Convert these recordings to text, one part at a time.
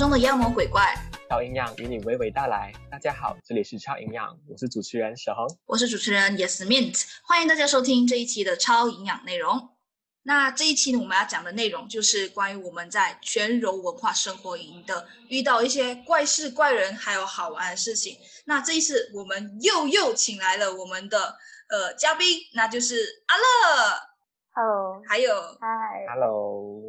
中的妖魔鬼怪。超营养与你娓娓道来。大家好，这里是超营养，我是主持人小红。我是主持人 Yes Mint，欢迎大家收听这一期的超营养内容。那这一期呢，我们要讲的内容就是关于我们在全柔文化生活营的遇到一些怪事、怪人，还有好玩的事情。那这一次我们又又请来了我们的呃嘉宾，那就是阿乐，Hello，还有嗨，Hello，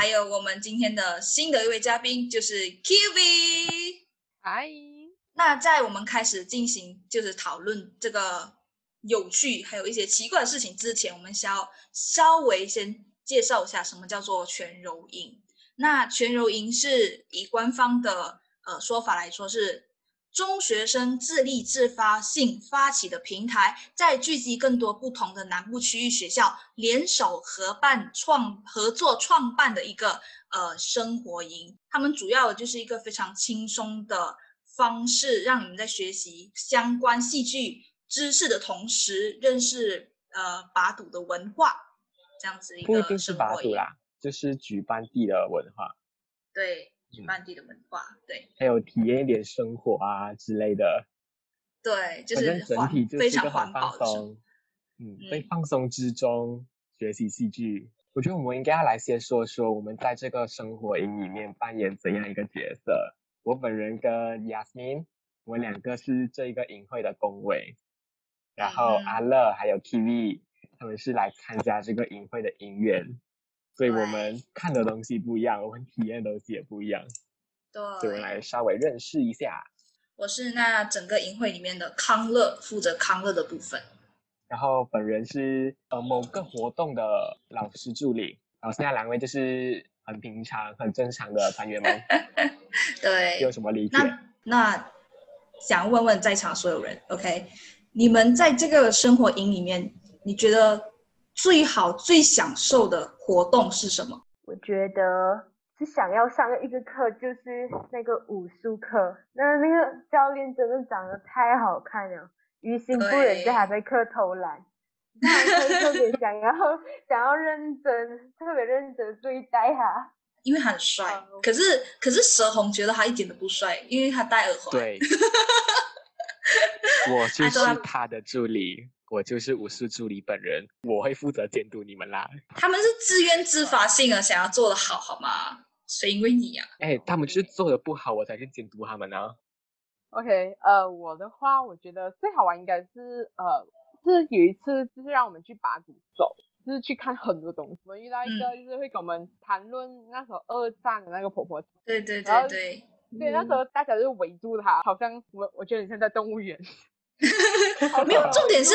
还有我们今天的新的一位嘉宾就是 Kiwi。嗨，那在我们开始进行就是讨论这个有趣还有一些奇怪的事情之前，我们需要稍微先介绍一下什么叫做全柔音。那全柔音是以官方的呃说法来说是中学生自立自发性发起的平台，在聚集更多不同的南部区域学校联手合办创合作创办的一个呃生活营。他们主要就是一个非常轻松的方式，让你们在学习相关戏剧知识的同时，认识呃把赌的文化，这样子一个不一定是。把赌啦，就是举办地的文化，对，举嗯办地的文化，对还有体验一点生活啊之类的。对，就反正整体就是一个很放。松，嗯，在嗯放松之中学习戏剧。我觉得我们应该要来先说说我们在这个生活营里面扮演怎样一个角色。我本人跟 Yasmin，我们两个是这一个营会的工委，然后嗯阿乐还有 Kiwi 他们是来参加这个营会的营员，所以我们看的东西不一样，我们体验的东西也不一样，所以我们，来稍微认识一下。我是那整个营会里面的康乐，负责康乐的部分。然后本人是呃某个活动的老师助理，然后剩下两位就是很平常、很正常的团员们，对，有什么理解？那那想问问在场所有人，OK，你们在这个生活营里面，你觉得最好、最享受的活动是什么？我觉得是想要上一个课，就是那个武术课。那那个教练真的长得太好看了，于心不忍对就还在课偷懒。他还特别想要想要认真，特别认真对待他。因为他很帅，哦可是可是蛇红觉得他一点都不帅，因为他戴耳环。对，我就是他的助理，我就是武术助理本人，我会负责监督你们啦。他们是自愿自发性的想要做得好，好吗？谁因为你呀、哎，他们就是做的不好，我才去监督他们啊。OK，呃，我的话，我觉得最好玩应该是呃，是有一次就是让我们去把赌走，就是去看很多东西。我们遇到一个就是会跟我们谈论那时候二战的那个婆婆，对对对对，对，那时候大家就围住她，好像我我觉得你像在动物园。好 没有重点是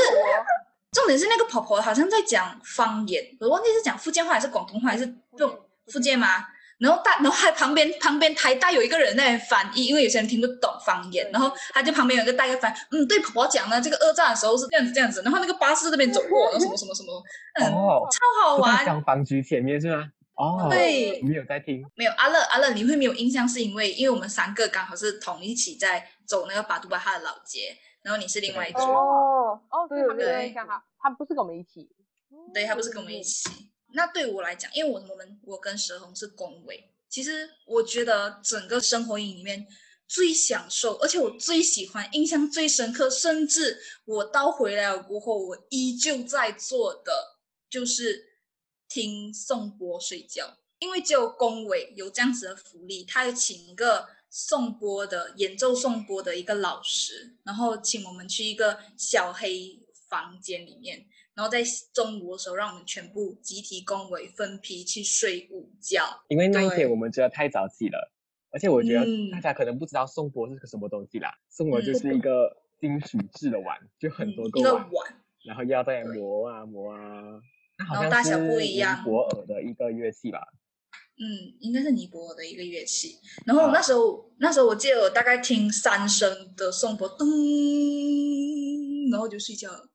重点是那个婆婆好像在讲方言，我忘记是讲福建话还是广东话还是这种福建吗？然后大，然后还旁边旁边台大有一个人在翻译，因为有些人听不懂方言，然后对他就旁边有一个大概翻，嗯，对婆婆讲呢，这个二战的时候是这样子这样子，然后那个巴士这边走过，然后什么什么什么，嗯，哦，超好玩。消防局前面是吗？哦，对你没有在听？没有阿乐阿乐，你会没有印象是因为因为我们三个刚好是同一起在走那个巴杜巴哈的老街，然后你是另外一对。组，哦，哦，对。对，对他，他不是跟我们一起。对他不是跟我们一起。那对我来讲，因为我我们我跟蛇红是工委，其实我觉得整个生活营里面最享受，而且我最喜欢、印象最深刻，甚至我到回来了过后，我依旧在做的就是听颂钵睡觉，因为只有工委有这样子的福利，他有请一个颂钵的演奏颂钵的一个老师，然后请我们去一个小黑房间里面。然后在中午的时候，让我们全部集体工委分批去睡午觉。因为那一天我们觉得太早起了，而且我觉得嗯大家可能不知道颂钵是个什么东西啦。颂钵就嗯是一个金属制的碗，就很多一个碗，碗，然后要再磨啊磨啊。那好然后大小不一样博尔的一个乐器吧？嗯，应该是尼泊尔的一个乐器。然后啊那时候，那时候我记得我大概听三声的颂钵，噔，然后就睡觉了，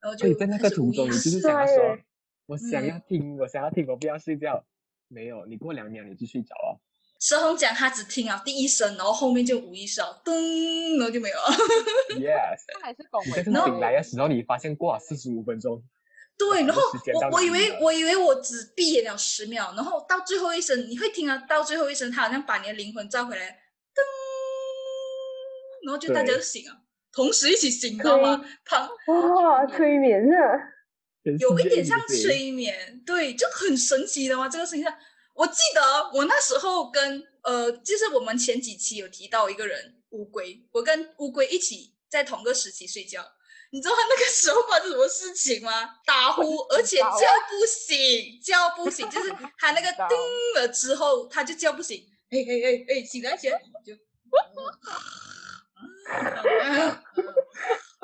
然后就在那个途中，你就是想要说，我想嗯要听，我想要听，我不要睡觉。没有，你过两秒你就睡着了。蛇红讲他只听了第一声，然后后面就无意识了，噔，然后就没有了。Yes，他还是醒来的时候，你发现过了四十五分钟。对，然后我我以为我以为我只闭眼了十秒，然后到最后一声，你会听啊，到最后一声，他好像把你的灵魂召回来，噔，然后就大家对就醒了，同时一起醒，你知道吗？旁哇，催眠啊！有一点像催眠，对，就很神奇的嘛。这个事情上，我记得我那时候跟呃，就是我们前几期有提到一个人乌龟，我跟乌龟一起在同个时期睡觉。你知道他那个时候发生什么事情吗？打呼，而且叫不醒，叫不醒，就是 他那个叮了之后，他就叫不醒。哎哎哎哎，醒来起来，就，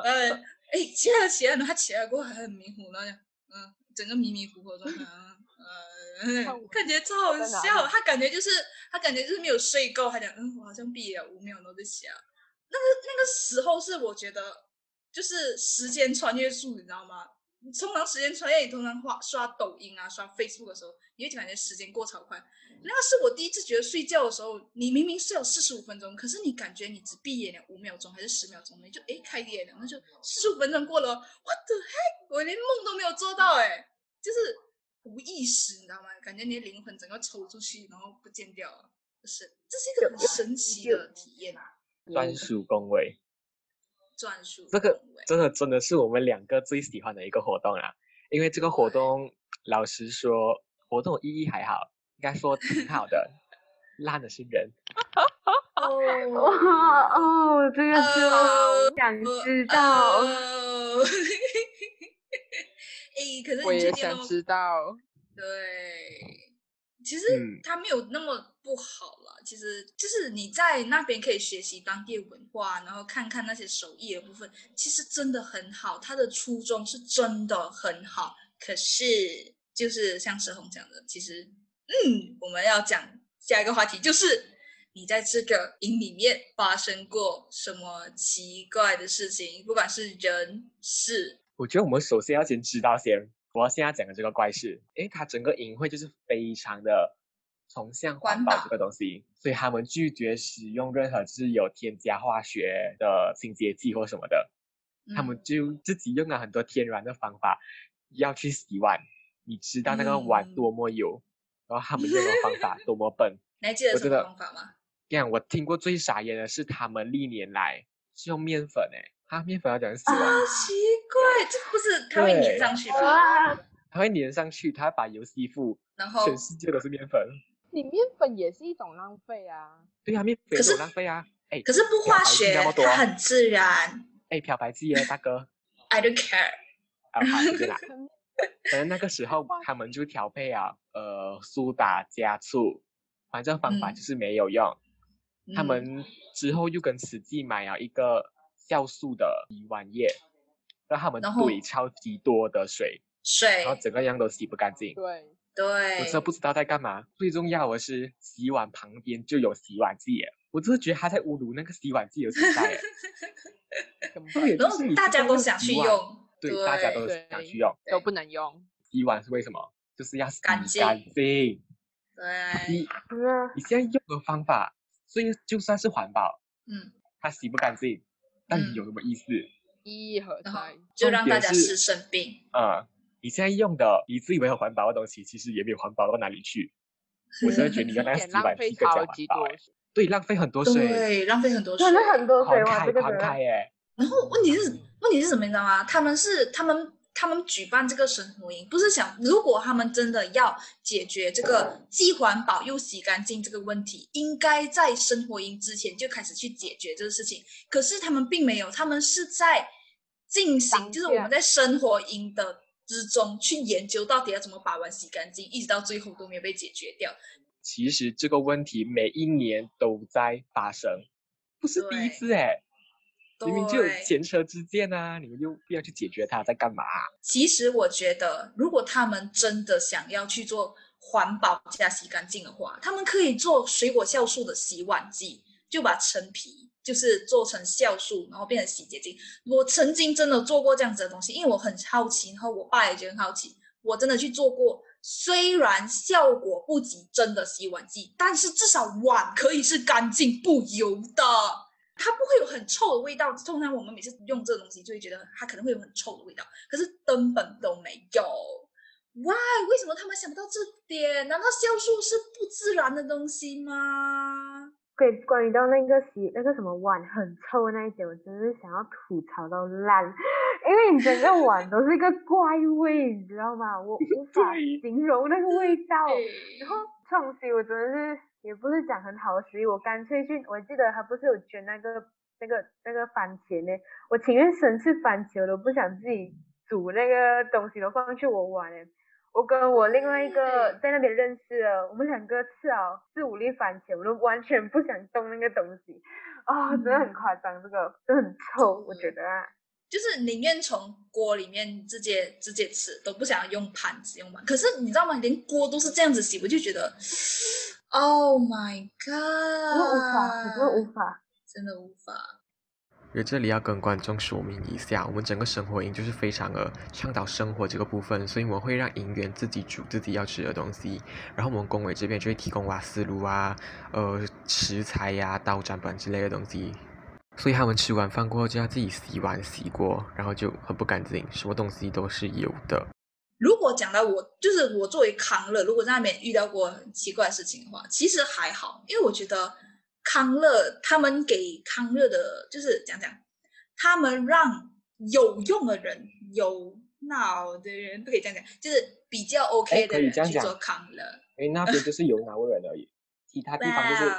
呃，哎，起来了起来了，他起来过后还很迷糊，然后就嗯，整个迷迷糊糊的状态，嗯呃，感觉超好笑。他感觉就是他感觉就是没有睡够，他讲嗯，我好像闭了五秒，然后就起来了。那个那个时候是我觉得就是时间穿越术，你知道吗？你通常时间穿越，你通常刷刷抖音啊、刷 Facebook 的时候，你会感觉时间过超快。那个是我第一次觉得睡觉的时候，你明明睡了四十五分钟，可是你感觉你只闭眼了五秒钟还是十秒钟，你就诶开眼了，那就四十五分钟过了，what the heck，我连梦都没有做到诶，就是无意识，你知道吗？感觉你的灵魂整个抽出去，然后不见掉了，就是这是一个很神奇的体验啊，专属恭维，专属这个真的真的是我们两个最喜欢的一个活动啊！因为这个活动，老实说，活动意义还好，应该说挺好的，烂的是人。哇哦，这个就呃想知道。呃 诶，可是我也想知道。对，其实嗯它没有那么不好了。其实就是你在那边可以学习当地文化，然后看看那些手艺的部分，其实真的很好。它的初衷是真的很好，可是就是像石红讲的，其实嗯，我们要讲下一个话题，就是你在这个营里面发生过什么奇怪的事情，不管是人事，我觉得我们首先要先知道先，我要现在讲的这个怪事，因为它整个营会就是非常的崇尚环环保保这个东西，所以他们拒绝使用任何就是有添加化学的清洁剂或什么的，他嗯们就自己用了很多天然的方法要去洗碗。你知道那个碗嗯多么油，然后他们用的方法多么笨。你还记得什么方法吗？这样我听过最傻眼的是他们历年来是用面粉诶，他面粉要怎样洗啊，奇怪，这不是它会粘上去吗？它会粘上去，它会把油吸附，然后全世界都是面粉。你面粉也是一种浪费啊。对啊，面粉可是浪费啊！哎，可是不化学它很自然。哎，漂白剂耶，大哥。I don't care。啊，好，随便啦。嗯反正那个时候他们就调配啊，呃，苏打加醋，反正方法嗯就是没有用。他嗯们之后又跟慈济买了一个酵素的洗碗液，让他们兑超级多的水，水然后整个样都洗不干净。对，对，我真的不知道在干嘛。最重要的是，洗碗旁边就有洗碗剂耶，我真的觉得他在侮辱那个洗碗剂的存在 大家都想，去用，对，大家都想去用。都不能用。洗碗是为什么？就是要洗干净干净。对你，嗯，你现在用的方法，所以就算是环保，嗯，它洗不干净，但嗯有什么意思？意义何在？就让大家是是生病。啊、你现在用的，你自以为很环保的东西，其实也没有环保到哪里去。我真的觉得你用那个也洗浪费碗机更加超级多环保欸，对，浪费很多水，对，浪费很多水浪费很多水哇，狂开这个真的。狂开耶。然后问题是，问题是什么？你知道吗？他们是他们他们举办这个生活营，不是想如果他们真的要解决这个既环保又洗干净这个问题，应该在生活营之前就开始去解决这个事情。可是他们并没有，他们是在进行，就是我们在生活营的之中去研究到底要怎么把碗洗干净，一直到最后都没有被解决掉。其实这个问题每一年都在发生，不是第一次哎，明明就有前车之鉴啊，你们就不要去解决它，在干嘛啊、其实我觉得，如果他们真的想要去做环保加洗干净的话，他们可以做水果酵素的洗碗剂，就把陈皮就是做成酵素，然后变成洗洁精。我曾经真的做过这样子的东西，因为我很好奇，然后我爸也觉得很好奇，我真的去做过。虽然效果不及真的洗碗剂，但是至少碗可以是干净不油的。它不会有很很臭的味道。通常我们每次用这个东西，就会觉得它可能会有很臭的味道，可是根本都没有。Why？为什么他们想不到这点？难道酵素是不自然的东西吗？对，关于到那个洗那个什么碗很臭的那一点，我真是想要吐槽到烂，因为你整个碗都是一个怪味，你知道吗？我无法 形容那个味道。然后创新，我真的是也不是讲很好的食物，我干脆去，我记得他不是有捐那个那个那个番茄呢，我情愿生吃番茄，我都不想自己煮那个东西都放去我碗里。我跟我另外一个在那边认识的，我们两个吃了四五粒番茄，我都完全不想动那个东西，啊，真的很夸张，这个就很臭，我觉得，就是宁愿从锅里面直接直接吃，都不想用盘子用碗。可是你知道吗？连锅都是这样子洗，我就觉得，Oh my god，无法，真的无法，真的无法。因为这里要跟观众说明一下，我们整个生活营就是非常的倡导生活这个部分，所以我们会让营员自己煮自己要吃的东西，然后我们工委这边就会提供瓦斯炉啊、呃食材呀、刀斩板之类的东西，所以他们吃完饭过后就要自己洗碗洗锅，然后就很不干净，什么东西都是有的。如果讲到我，就是我作为康乐，如果在那边遇到过很奇怪的事情的话，其实还好，因为我觉得。康乐他们给康乐的，就是讲讲，他们让有用的人、有脑的人不可以这样讲，就是比较 OK 的人去做康乐。哎，那边就是有脑的人而已，其他地方就是。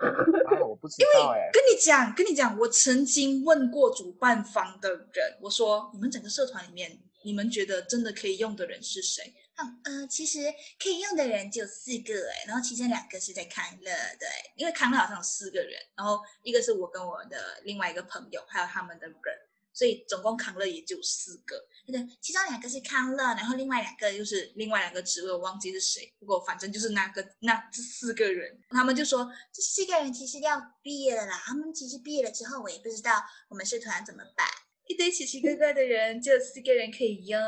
我不知道哎。跟你讲，跟你讲，我曾经问过主办方的人，我说你们整个社团里面，你们觉得真的可以用的人是谁？嗯呃，其实可以用的人只有四个哎，然后其中两个是在康乐，对，因为康乐好像有四个人，然后一个是我跟我的另外一个朋友，还有他们的人，所以总共康乐也就四个。对，其中两个是康乐，然后另外两个就是另外两个职位，我忘记是谁，不过反正就是那个那这四个人，他们就说这四个人其实要毕业了啦，他们其实毕业了之后，我也不知道我们社团怎么办，一堆奇奇怪怪的人，就四个人可以用。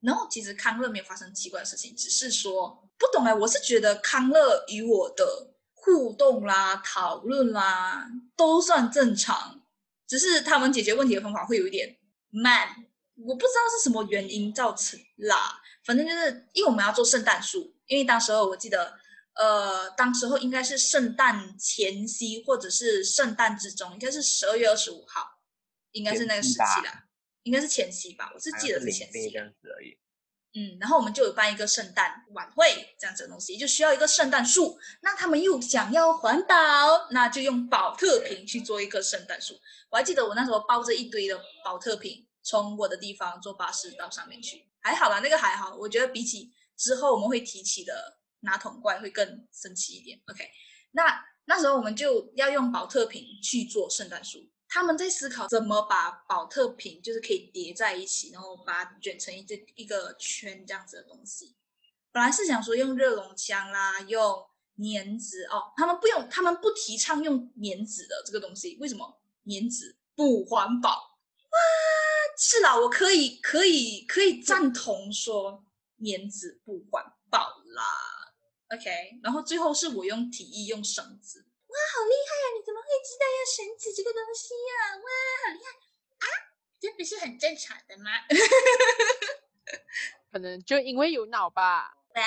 然后其实康乐没有发生奇怪的事情，只是说不懂哎。我是觉得康乐与我的互动啦、讨论啦都算正常，只是他们解决问题的方法会有一点慢。我不知道是什么原因造成啦。反正就是因为我们要做圣诞树，因为当时候我记得，呃，当时候应该是圣诞前夕或者是圣诞之中，应该是十二月二十五号，应该是那个时期啦。应该是前夕吧，我是记得是前夕这样子而已。嗯，然后我们就有办一个圣诞晚会这样子的东西，就需要一个圣诞树。那他们又想要环保，那就用保特瓶去做一棵圣诞树。我还记得我那时候抱着一堆的保特瓶，从我的地方坐巴士到上面去。还好啦，那个还好。我觉得比起之后我们会提起的拿桶怪会更神奇一点。OK，那那时候我们就要用保特瓶去做圣诞树。他们在思考怎么把保特瓶就是可以叠在一起，然后把它卷成一个一个圈这样子的东西。本来是想说用热熔枪啦，用粘纸哦，他们不用，他们不提倡用粘纸的这个东西。为什么？粘纸不环保啊？是啦，我可以可以可以赞同说粘纸不环保啦。OK，然后最后是我用提议用绳子。哇，好厉害呀！你怎么会知道要绳子这个东西呀？哇，好厉害啊！这不是很正常的吗？可能就因为有脑吧。哇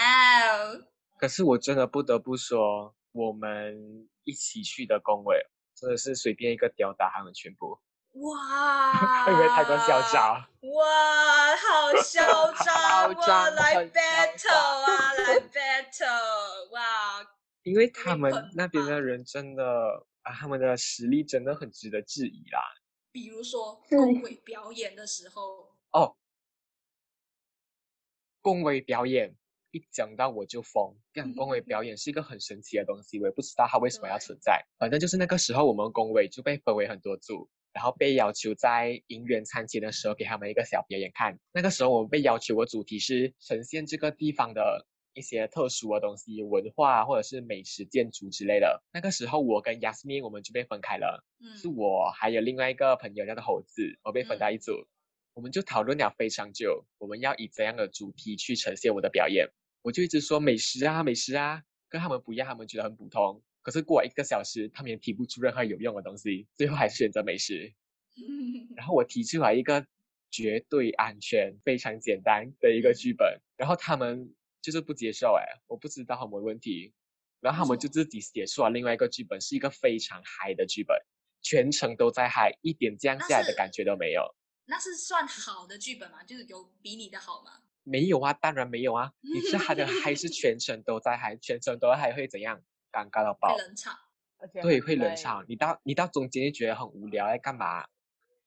哦！可是我真的不得不说，我们一起去的工位真的是随便一个吊打他们全部。哇！会不会太过嚣张？哇，好嚣张！哇，来 battle 啊，来 battle！哇！因为他们那边的人真的啊，他们的实力真的很值得质疑啦。比如说恭维表演的时候哦，恭维表演一讲到我就疯。讲恭维表演是一个很神奇的东西，我也不知道它为什么要存在。反正就是那个时候，我们恭维就被分为很多组，然后被要求在银元餐前的时候给他们一个小表演看。那个时候我们被要求的主题是呈现这个地方的。一些特殊的东西，文化或者是美食、建筑之类的。那个时候，我跟 Yasmin 我们就被分开了。嗯，是我还有另外一个朋友叫做猴子，我被分到一组。我们就讨论了非常久，我们要以怎样的主题去呈现我的表演。我就一直说美食啊，美食啊，跟他们不一样，他们觉得很普通。可是过了一个小时，他们也提不出任何有用的东西，最后还是选择美食。然后我提出来一个绝对安全、非常简单的一个剧本，然后他们就是不接受，哎，我不知道有没有问题。然后他们就自己写出了另外一个剧本，是一个非常嗨的剧本，全程都在嗨，一点降下来的感觉都没有。那是算好的剧本吗？就是有比你的好吗？没有啊，当然没有啊。你是他的嗨是全程都在嗨，全程都在嗨会怎样？尴尬到爆。冷场。对，会冷场。你到你到中间就觉得很无聊，在干嘛？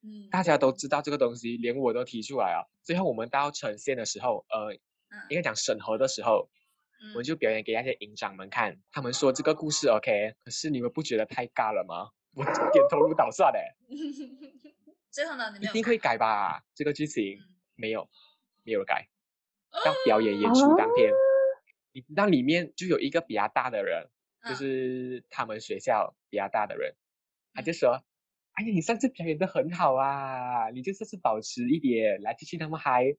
嗯。大家都知道这个东西，连我都提出来啊。最后我们到呈现的时候，呃，应该讲审核的时候。我就表演给那些营长们看，他们说这个故事 OK，可是你们不觉得太尬了吗？我点头如捣蒜的。最后呢？一定会改吧？这个剧情没有，没有改。到表演演出当天，你知道里面就有一个比较大的人，就是他们学校比较大的人，他就说：“哎呀，你上次表演的很好啊，你就这次保持一点，来继续那么嗨。”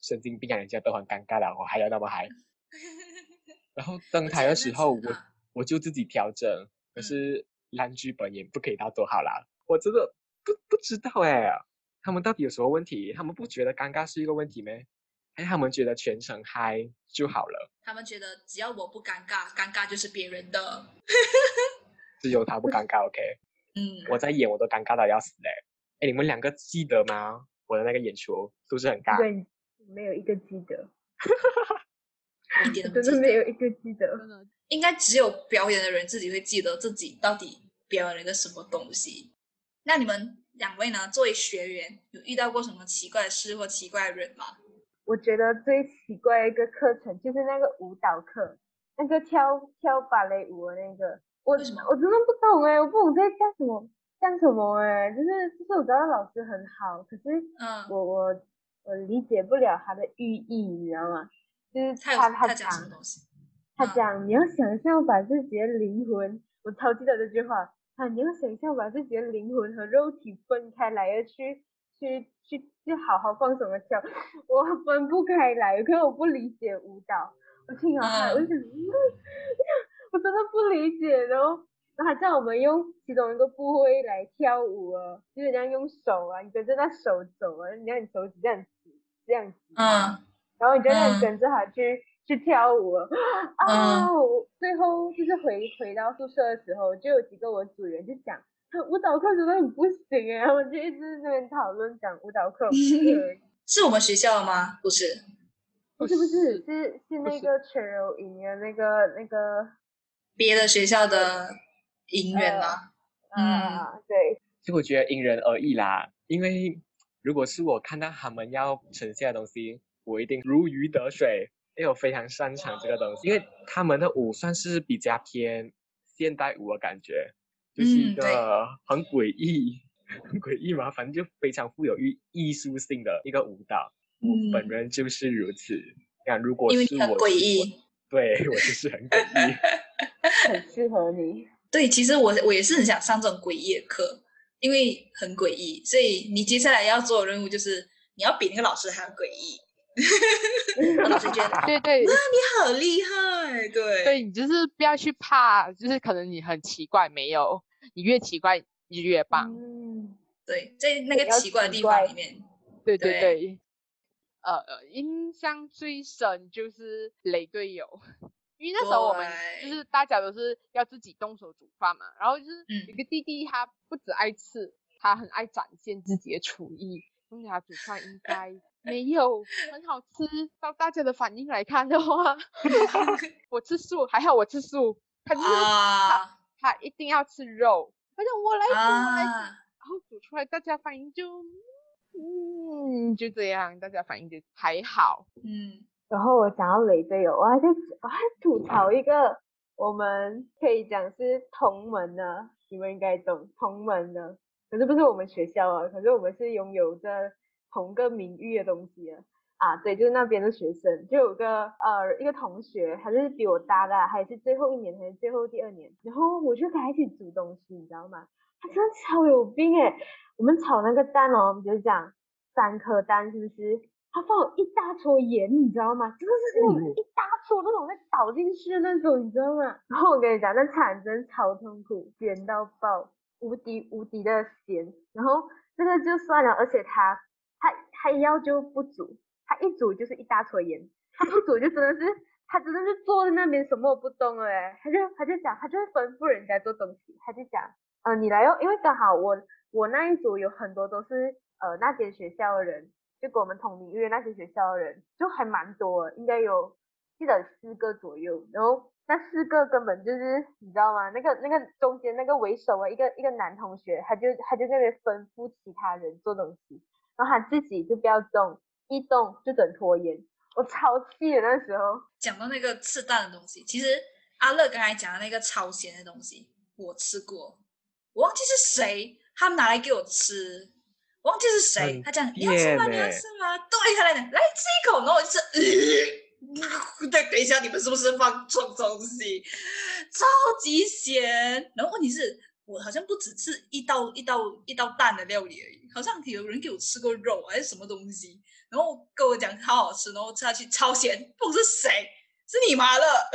神经病啊！人家都很尴尬了，我还要那么嗨。然后登台的时候，我我就自己调整，可是烂剧本也不可以到多好啦。我真的不不知道哎，他们到底有什么问题？他们不觉得尴尬是一个问题吗？还是他们觉得全程嗨就好了？他们觉得只要我不尴尬，尴尬就是别人的。只有他不尴尬，OK？嗯，我在演我都尴尬到要死嘞。哎，你们两个记得吗？我的那个演出是不是很尬？对，没有一个记得。一点真的没有一个记得，应该只有表演的人自己会记得自己到底表演了一个什么东西。那你们两位呢？作为学员，有遇到过什么奇怪的事或奇怪的人吗？我觉得最奇怪的一个课程就是那个舞蹈课，那个跳跳芭蕾舞的那个。我为什么？我真的不懂哎，我不懂在干什么，干什么哎？就是就是我知道老师很好，可是嗯，我我我理解不了它的寓意，你知道吗？就是他他讲什么东西？他讲你要想象把自己的灵魂，我超记得这句话。啊，你要想象把自己的灵魂和肉体分开来，要去去去去好好放松的跳。我分不开来，可是我不理解舞蹈。我听啊，我想，我真的不理解。然后，然后他叫我们用其中一个部位来跳舞哦，就是这样用手啊，你跟着那手走啊，你看你手指这样子，这样子。嗯。然后你就那跟着他去去跳舞啊！最后就是回回到宿舍的时候，就有几个我组员就讲，舞蹈课真的很不行哎，我就一直那边讨论讲舞蹈 课。是我们学校的吗？不是，不是不是是是那个全柔营的那个那个别的学校的营员吗？嗯，对。其实我觉得因人而异啦，因为如果是我看到他们要呈现的东西。我一定如鱼得水，因为我非常擅长这个东西。因为他们的舞算是比较偏现代舞的感觉，就是一个很诡异、很诡异嘛，反正就非常富有艺艺术性的一个舞蹈。我本人就是如此。那如果是我，诡异，对我就是很诡异，很适合你。对，其实我我也是很想上这种诡异的课，因为很诡异，所以你接下来要做的任务就是你要比那个老师还要诡异。老师觉得对对，哇，你好厉害，对，对你就是不要去怕，就是可能你很奇怪，没有，你越奇怪你越棒。嗯，对，在那个奇怪的地方里面，对对。对，呃，印象最深就是雷队友，因为那时候我们就是大家都是要自己动手煮饭嘛，然后就是有个弟弟他不止爱吃，他很爱展现自己的厨艺，用他煮饭应该。没有很好吃，照大家的反应来看的话，我吃素，还好我吃素。他就是他，他一定要吃肉。反正我来煮，来煮，然后煮出来，大家反应就，嗯，就这样，大家反应就还好。嗯，然后我讲到雷队友，我还在我还吐槽一个，我们可以讲是同门的，你们应该懂同门的，可是不是我们学校啊，可是我们是拥有着。同个名誉的东西啊，啊对，就是那边的学生，就有个呃一个同学，他就是比我大的，还是最后一年，还是最后第二年，然后我就跟他一起煮东西，你知道吗？他真的超有病诶，我们炒那个蛋哦，比如讲三颗蛋，是不是？他放了一大撮盐，你知道吗？真的是那种一大撮那种在倒进去的那种，你知道吗？然后我跟你讲，那产真超痛苦，咸到爆，无敌无敌的咸。然后这个就算了，而且他他他要就不煮，他一煮就是一大撮盐，他不煮就真的是他真的是坐在那边什么不动了哎，他就他就讲，他就会吩咐人家做东西，他就讲，呃，你来哦，因为刚好我我那一组有很多都是呃那间学校的人。就跟我们同领域那些学校的人，就还蛮多，应该有记得四个左右。然后那四个根本就是你知道吗？那个那个中间那个为首的一个一个男同学，他就他就那边吩咐其他人做东西，然后他自己就不要动，一动就等拖延。我超气的那时候。讲到那个吃蛋的东西，其实阿乐刚才讲的那个超咸的东西，我吃过，我忘记是谁，他们拿来给我吃。忘记是谁，他讲你要吃吗？你要吃吗？对他来讲，来吃一口，然后我就吃。对，等一下，你们是不是放错东西？超级咸。然后问题是我好像不只吃一道一道一道蛋的料理而已，好像有人给我吃过肉还是什么东西，然后跟我讲超好吃，然后吃下去超咸。不是谁？是你妈了。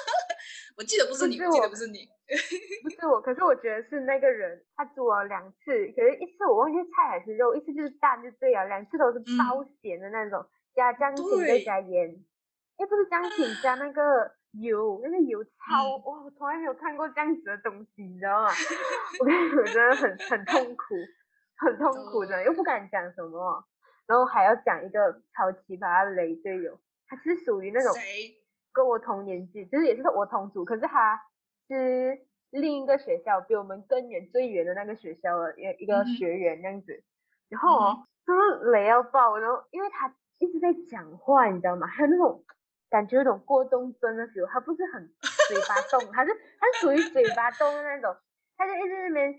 我记得不是你，我记得不是你。不是我，可是我觉得是那个人，他煮了两次，可是一次我忘记菜还是肉，一次就是蛋就对了，两次都是超咸的那种，加姜甜再加盐，哎不是姜甜加那个油，那个油超哇，我从来没有看过这样子的东西，你知道吗？我跟你说真的很很痛苦，很痛苦的，又不敢讲什么，然后还要讲一个超奇葩的雷队友，他是属于那种跟我同年纪，就是也是我同组，可是他。是另一个学校，比我们更远、最远的那个学校的一一个学员这样子，然后哦，就是雷要爆，然后因为他一直在讲话，你知道吗？还有那种感觉，有种过动症的时候，他不是很 嘴巴动，他是他是属于嘴巴动的那种，他就一直那边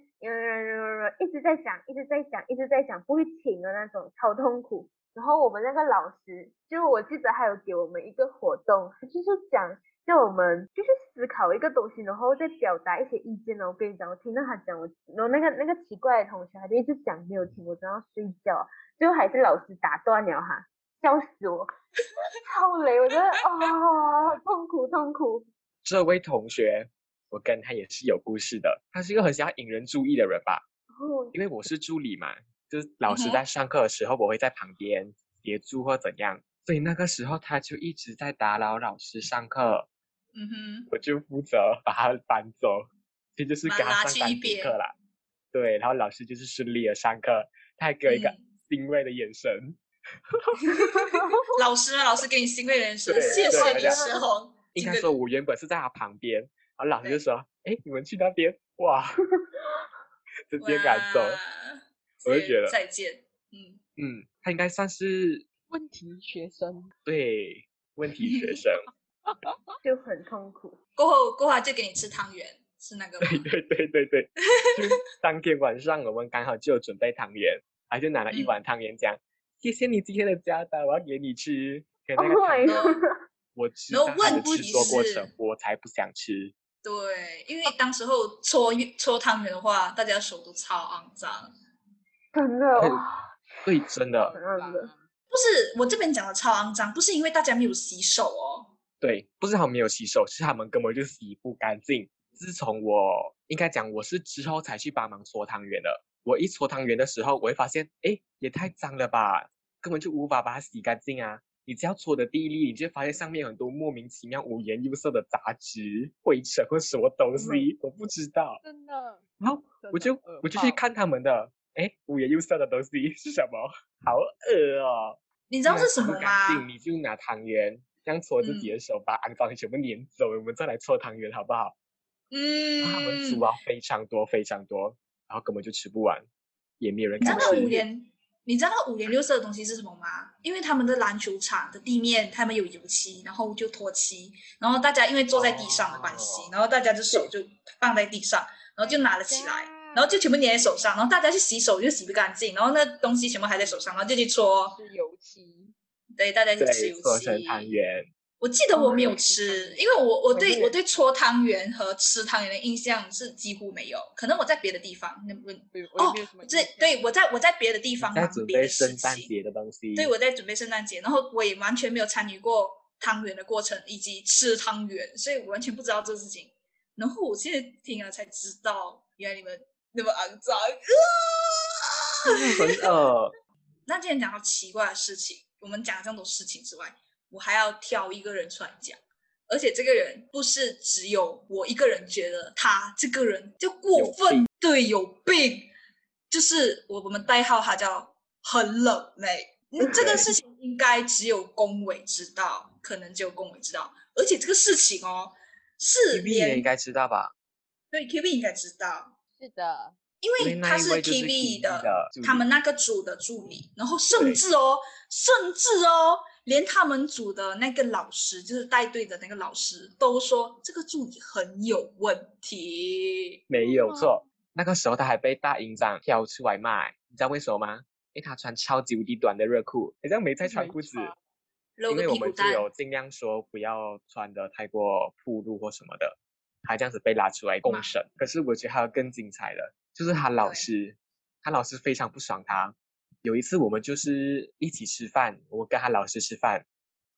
一直在讲，一直在讲，一直在讲，不会停的那种，超痛苦。然后我们那个老师，就我记得还有给我们一个活动，他就是讲。叫我们就是思考一个东西，然后再表达一些意见呢。我跟你讲，我听到他讲，我然后那个那个奇怪的同学，他就一直讲没有听，我正要睡觉，最后还是老师打断了哈，笑死我，超雷，我觉得啊，痛苦痛苦。这位同学，我跟他也是有故事的，他是一个很喜欢引人注意的人吧？哦，因为我是助理嘛，就是老师在上课的时候，我会在旁边协助或怎样，所以那个时候他就一直在打扰老师上课。嗯哼，我就负责把他搬走，这就是给他上单节课啦。对，然后老师就是顺利的上课，他还给我一个欣慰的眼神。老师，老师给你欣慰的眼神，谢谢你，时候。应该说，我原本是在他旁边，然后老师就说：“哎，你们去那边，哇，直接赶走。”我就觉得再见。嗯嗯，他应该算是问题学生。对，问题学生。就很痛苦。过后，过后就给你吃汤圆，是那个。对对对对对。就当天晚上，我们刚好就有准备汤圆，他就拿了一碗汤圆，讲：“谢谢你今天的加班，我要给你吃。”给那个汤圆。我知道他的制作过程，我才不想吃。对，因为当时候搓搓汤圆的话，大家手都超肮脏。真的。对，真的。不是我这边讲的超肮脏，不是因为大家没有洗手哦。对，不是他们没有洗手，是他们根本就洗不干净。自从我应该讲我是之后才去帮忙搓汤圆的，我一搓汤圆的时候，我会发现，哎，也太脏了吧，根本就无法把它洗干净啊！你只要搓的第一粒，你就发现上面很多莫名其妙、五颜六色的杂质、灰尘或什么东西，我不知道。真的。然后我就我就去看他们的，哎，五颜六色的东西 是什么？好恶哦！你知道是什么吗？你就拿汤圆。这样搓自己的手，把肮脏全部撵走，我们再来搓汤圆，好不好？嗯。他们煮啊非常多非常多，然后根本就吃不完，也没有人敢吃。五颜，你知道那五颜六色的东西是什么吗？因为他们的篮球场的地面，他们有油漆，然后就脱漆，然后大家因为坐在地上的关系，然后大家的手就放在地上，然后就拿了起来，然后就全部粘在手上，然后大家去洗手又洗不干净，然后那东西全部还在手上，然后就去搓。是油漆。对，大家一起吃油漆。做成汤圆，我记得我没有哦吃，因为我我对我对搓汤圆和吃汤圆的印象是几乎没有，可能我在别的地方，那不对，我哦没有什么，这对我在我在别的地方在准忙别的备事圣诞，节的东西。对，我在准备圣诞节，然后我也完全没有参与过汤圆的过程以及吃汤圆，所以我完全不知道这事情。然后我现在听了才知道，原来你们那么肮脏。很恶。那今天讲到奇怪的事情，我们讲了这么多事情之外，我还要挑一个人出来讲，而且这个人不是只有我一个人觉得他这个人就过有分，对，有病，就是我我们代号他叫很冷妹。嗯这个事情应该只有龚伟知道，可能只有龚伟知道，而且这个事情哦，是 V 也连应该知道吧？对 Q B 应该知道，是的，因因为他是 TV 的他们那个组的助理，然后甚至哦，甚至哦，连他们组的那个老师，就是带队的那个老师，都说这个助理很有问题。没有哦错，那个时候他还被大营长挑出来骂，你知道为什么吗？因为他穿超级无敌短的热裤，好像没在穿没裤子。露因为我们就个屁股，有尽量说不要穿的太过暴露或什么的，他这样子被拉出来公审。可是我觉得还有更精彩的，就是他老师，他老师非常不爽他。有一次我们就是一起吃饭，我跟他老师吃饭，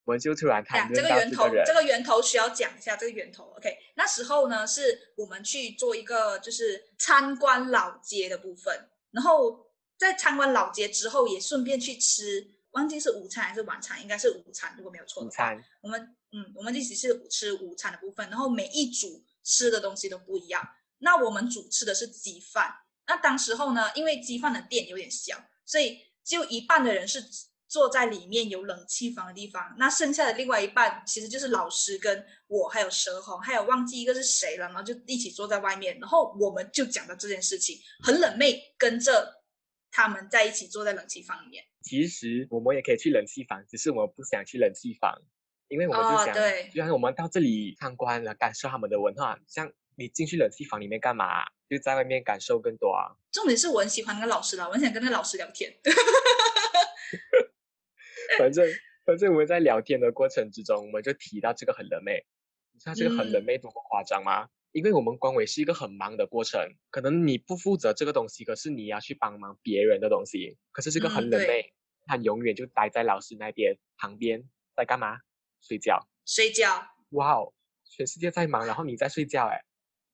我们就突然呀谈，论到这个源头，人，这个源头需要讲一下这个源头。OK，那时候呢，是我们去做一个就是参观老街的部分，然后在参观老街之后，也顺便去吃，忘记是午餐还是晚餐，应该是午餐，如果没有错的话。午餐，我们嗯，我们一起是吃午餐的部分，然后每一组吃的东西都不一样。那我们主吃的是鸡饭，那当时候呢，因为鸡饭的店有点小，所以就一半的人是坐在里面有冷气房的地方，那剩下的另外一半其实就是老师跟我还有蛇红，还有忘记一个是谁了，然后就一起坐在外面，然后我们就讲到这件事情，很冷妹跟着他们在一起坐在冷气房里面。其实我们也可以去冷气房，只是我们不想去冷气房，因为我们就想，哦对就像我们到这里参观了，感受他们的文化，像你进去冷气房里面干嘛？就在外面感受更多啊。重点是我很喜欢那个老师啦，我很想跟那个老师聊天。反正反正我们在聊天的过程之中，我们就提到这个很冷妹，你知道这个很冷嗯妹多么夸张吗？因为我们官委是一个很忙的过程，可能你不负责这个东西，可是你要去帮忙别人的东西。可是这个嗯很冷对妹，她永远就待在老师那边旁边，在干嘛？睡觉。睡觉，哇哦，全世界在忙，然后你在睡觉，哎，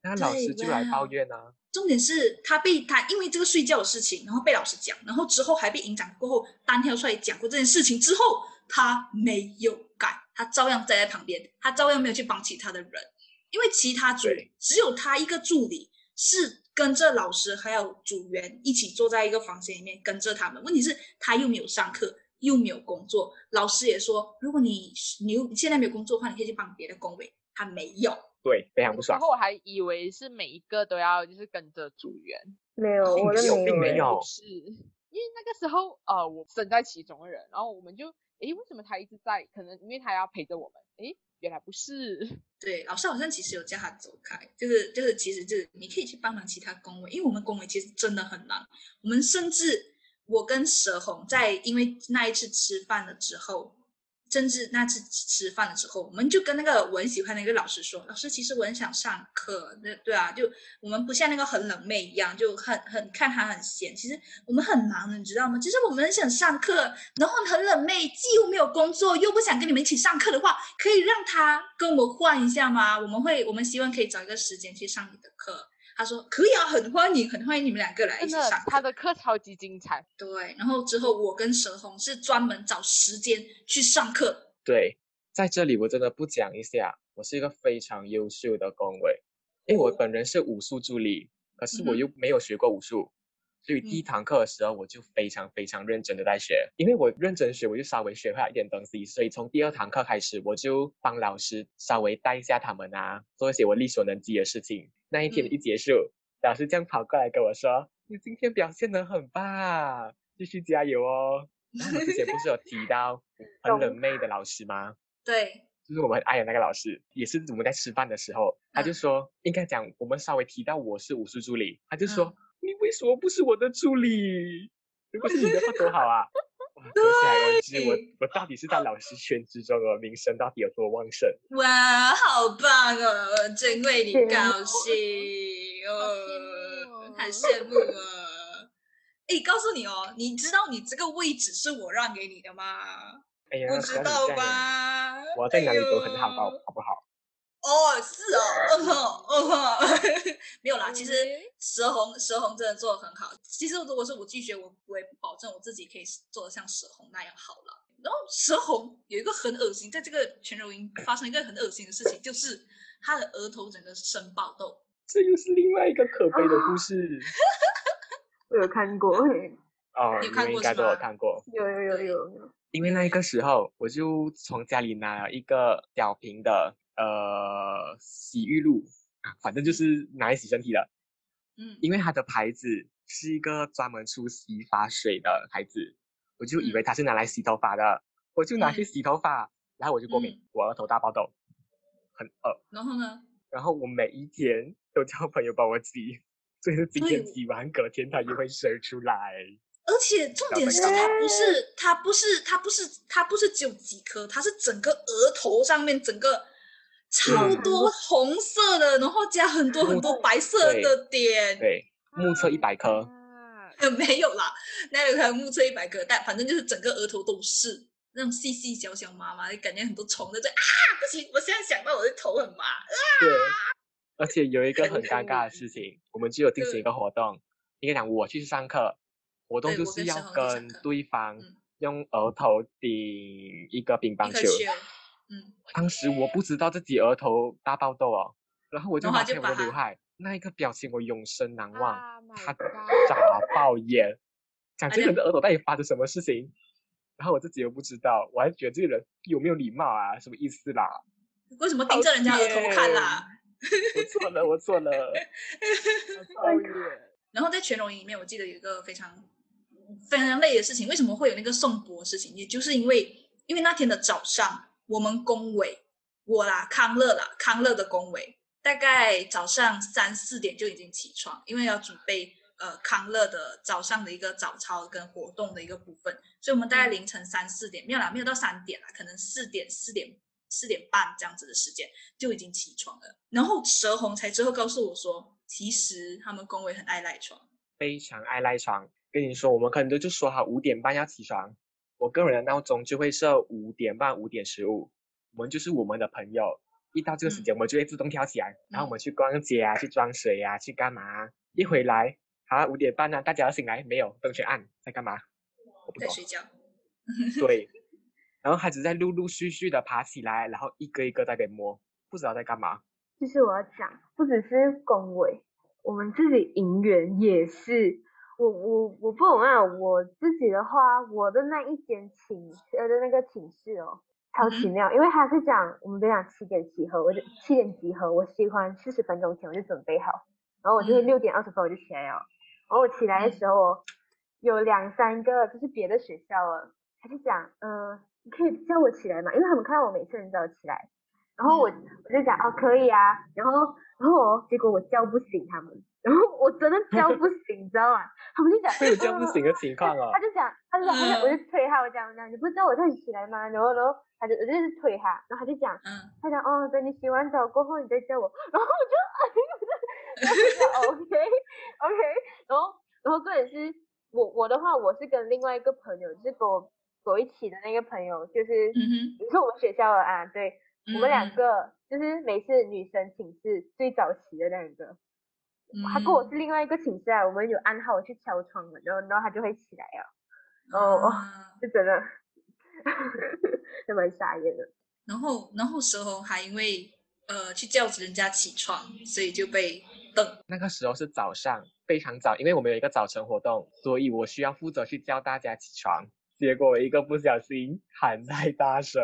那老对师就来抱怨啊。重点是他被他因为这个睡觉的事情，然后被老师讲，然后之后还被营长过后单挑出来讲过这件事情之后，他没有改，他照样待在旁边，他照样没有去帮其他的人，因为其他组对只有他一个助理是跟着老师还有组员一起坐在一个房间里面跟着他们，问题是他又没有上课。又没有工作，老师也说，如果你你又现在没有工作的话，你可以去帮别的工位。他没有，对，非常不爽。然后我还以为是每一个都要就是跟着组员，没有，我的并没有没有欸并没有是，因为那个时候呃我身在其中的人，然后我们就诶为什么他一直在？可能因为他要陪着我们，诶原来不是，对，老师好像其实有叫他走开，就是就是，其实就是你可以去帮忙其他工位，因为我们工位其实真的很难。我们甚至我跟蛇红在因为那一次吃饭了之后，甚至那次吃饭的时候，我们就跟那个我很喜欢的一个老师说，老师其实我很想上课，对对啊，就我们不像那个很冷妹一样，就很很看他很闲，其实我们很忙的，你知道吗？其实我们很想上课，然后很冷妹，既又没有工作，又不想跟你们一起上课的话，可以让他跟我们换一下吗？我们会，我们希望可以找一个时间去上你的课。他说可以啊，很欢迎，很欢迎你们两个来一起上课。他的课超级精彩，对，然后之后我跟蛇红是专门找时间去上课。对，在这里我真的不讲一下，我是一个非常优秀的工位，因为我哦本人是武术助理，可是我又没有学过武术，所以第一嗯堂课的时候我就非常非常认真的在学，因为我认真学，我就稍微学会了一点东西，所以从第二堂课开始，我就帮老师稍微带一下他们啊，做一些我力所能及的事情。那一天嗯一结束，老师这样跑过来跟我说：“你今天表现得很棒，继续加油哦。”然后我之前不是有提到 很冷妹的老师吗？对，就是我们很爱的那个老师，也是我们在吃饭的时候，他就嗯说，应该讲我们稍微提到我是武术助理，他就说、嗯你为什么不是我的助理？如果是你的话多好啊！哇，可想而知，我我到底是在老师圈之中的名声到底有多旺盛？哇，好棒哦，真为你高兴哦，很羡慕啊！哎，告诉你哦，你知道你这个位置是我让给你的吗？哎呀，不知道吧？我在哪里都很好，哎呦好好不好？哦，是哦，嗯哼，嗯哼，没有啦。其实嗯蛇红，蛇红真的做的很好。其实如果是我拒绝，我我也不会保证我自己可以做的像蛇红那样好了。然后蛇红有一个很恶心，在这个全柔音发生一个很恶心的事情，就是他的额头整个生爆痘。这又是另外一个可悲的故事 我有看过，哦，你有你们应该都有看过是吗看过。有有有有有，因为那个时候，我就从家里拿了一个小瓶的呃洗浴露，啊反正就是拿来洗身体的。嗯因为它的牌子是一个专门出洗发水的牌子，我就以为它是拿来洗头发的，我就拿去嗯洗头发，然后我就过敏，嗯我额头大爆痘，很恶。然后呢？然后我每一天都叫朋友帮我挤，所以今天对挤完，隔天它就会生出来。而且重点是，它不是，它不是，它不是，它不是只有几颗，它是整个额头上面整个超嗯多红色的，然后加很多很多白色的点。对，目测一百颗，没有啦，那有可能目测一百颗，但反正就是整个额头都是那种细细小小麻麻，感觉很多虫在这啊！不行，我现在想到我的头很麻。对，而且有一个很尴尬的事情，我们就有进行一个活动，应该讲我去上课，活动就是要跟对方嗯用额头顶一个乒乓球。嗯，当时我不知道自己额头大爆痘哦，然后我就然后拿起我刘海，那一个表情我永生难忘，Oh 他眨爆眼，讲这个人的额头到底发生什么事情？然后我自己又不知道，我还觉得这个人有没有礼貌啊？什么意思啦？为什么盯着人家额头看啦？我错了，我错了。然后在全容营里面，我记得有一个非常非常累的事情，为什么会有那个送钵的事情？也就是因为因为那天的早上，我们工委我啦，康乐啦，康乐的工委大概早上三四点就已经起床，因为要准备呃康乐的早上的一个早操跟活动的一个部分，所以我们大概凌晨三四点，没有啦，没有到三点啦，可能四点四点四点半这样子的时间就已经起床了。然后蛇红才之后告诉我说，其实他们工委很爱赖床。非常爱赖床。跟你说，我们可能都就说好五点半要起床，我个人的闹钟就会设五点半、五点十五。我们就是我们的朋友，一到这个时间，我们就会自动跳起来，然后我们去逛街啊，去装水啊，去干嘛啊？一回来，好，五点半呢，大家要醒来没有？灯全暗，在干嘛？我不懂。在睡觉。对，然后孩子在陆陆续续的爬起来，然后一个一个在那边摸，不知道在干嘛。就是我要讲，不只是恭维，我们自己营员也是。我我我不懂啊，我自己的话，我的那一间寝呃的那个寝室哦，超奇嗯妙，因为他是讲我们都讲七点集合，我就七点集合，我喜欢四十分钟前我就准备好，然后我就是嗯。六点二十分我就起来了，然后我起来的嗯。时候哦，有两三个就是别的学校了，他就讲，呃，你可以叫我起来嘛，因为他们看到我每次很早起来，然后我嗯。我就讲哦可以啊，然后然后哦结果我叫不醒他们，然后我真的叫不醒，你知道吗？他们就讲会有这样不呃行的情况啊他。就讲，他就讲，他就我就嗯推他，我讲，我讲你不知道我叫你起来吗？然后然后他就我就是推他，然后他就讲，嗯，他讲哦，等你洗完澡过后你再叫我，然后我就，然后我就 OK OK，然后然后重点是我我的话，我是跟另外一个朋友，就是跟我跟我一起的那个朋友，就是也是我们学校的啊，对我们两嗯个就是每次女生寝室最早起的那一个。他跟我嗯是另外一个寝室啊，我们有暗号去敲窗门，然后然后他就会起来啊，哦哦啊就真的 还蛮傻眼的。然后然后时候还因为呃去叫人家起床，所以就被瞪。那个时候是早上，非常早，因为我们有一个早晨活动，所以我需要负责去叫大家起床。结果我一个不小心喊太大声，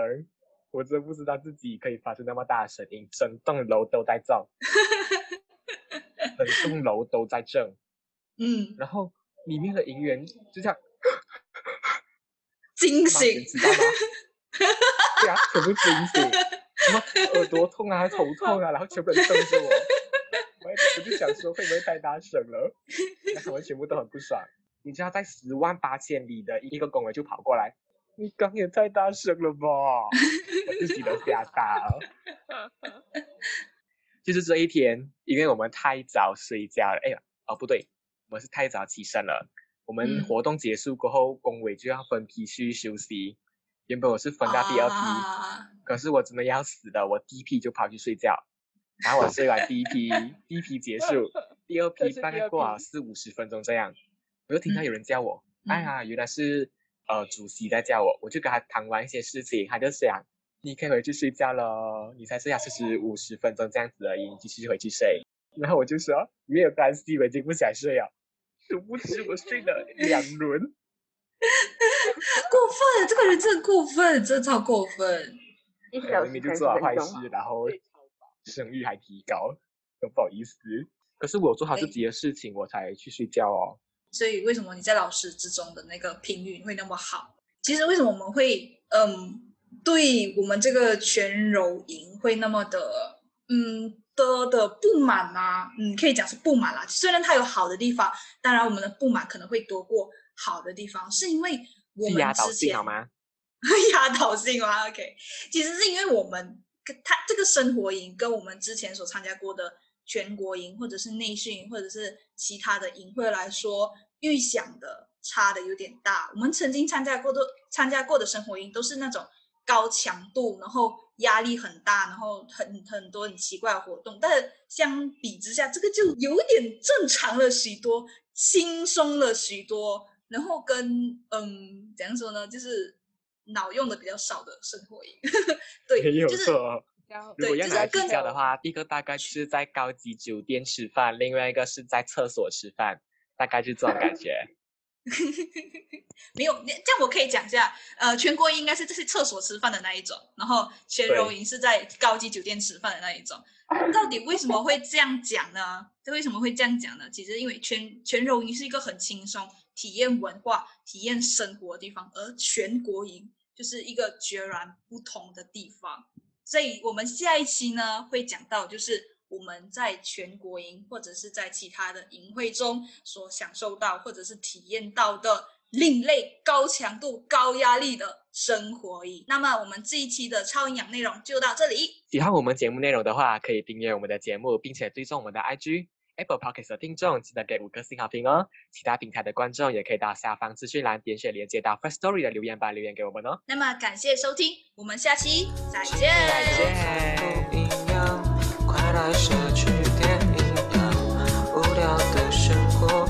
我真不知道自己可以发出那么大的声音，整栋楼都在震，整栋楼都在震。嗯，然后里面的营员就这样，惊醒你。知道吗？对啊，全部惊醒，什么 耳朵痛啊、头痛啊，然后全部人瞪着我。我我就想说会不会太大声了？然后我们全部都很不爽。你知道在十万八千里的一个工人就跑过来，你刚也太大声了吧，我自己都吓到。就是这一天，因为我们太早睡觉了，哎呀，哦不对，我们是太早起身了。我们活动结束过后，工委就要分批去休息。原本我是分到第二批，可是我真的要死了，我第一批就跑去睡觉。然后我睡完第一批，第一批结束，第二批大概过了四五十分钟这样，我就听到有人叫我，哎呀，原来是呃主席在叫我，我就跟他谈完一些事情，他就想。你可以回去睡觉了，你才睡下四十五十分钟这样子而已，你继续回去睡。然后我就说没有关系，我已经不想睡了。殊不知我睡了 两轮，过分！这个人真的过分，真的超过分。明明就做了坏事，然后声誉还提高，很不好意思。可是我做好自己的事情，我才去睡觉哦。所以为什么你在老师之中的那个评语会那么好？其实为什么我们会嗯？对我们这个全柔营会那么的，嗯的的不满吗？嗯，可以讲是不满啦。虽然它有好的地方，当然我们的不满可能会多过好的地方，是因为我们之前好吗？压倒性吗？OK，其实是因为我们他这个生活营跟我们之前所参加过的全国营，或者是内训，或者是其他的营会来说，预想的差的有点大。我们曾经参加过的参加过的生活营都是那种。高强度，然后压力很大，然后很很多很奇怪的活动，但是相比之下，这个就有点正常了许多，轻松了许多，然后跟嗯怎样说呢，就是脑用的比较少的生活营，对，没有错。如果要来比较的话，第一个大概是在高级酒店吃饭，另外一个是在厕所吃饭，大概就这种感觉。没有，这样我可以讲一下。呃，全国应该是这是厕所吃饭的那一种，然后全柔营是在高级酒店吃饭的那一种。到底为什么会这样讲呢？这为什么会这样讲呢？其实因为全全柔营是一个很轻松体验文化、体验生活的地方，而全国营就是一个截然不同的地方。所以我们下一期呢会讲到，就是。我们在全国营或者是在其他的营会中所享受到或者是体验到的另类、高强度、高压力的生活营。那么，我们这一期的超营养内容就到这里。喜欢我们节目内容的话，可以订阅我们的节目，并且追踪我们的 IG。Apple Podcast 的听众记得给五颗星好评哦。其他平台的观众也可以到下方资讯栏点选连接到 First Story 的留言板留言给我们哦。那么，感谢收听，我们下期再见。再见。来奢侈电影票无聊的生活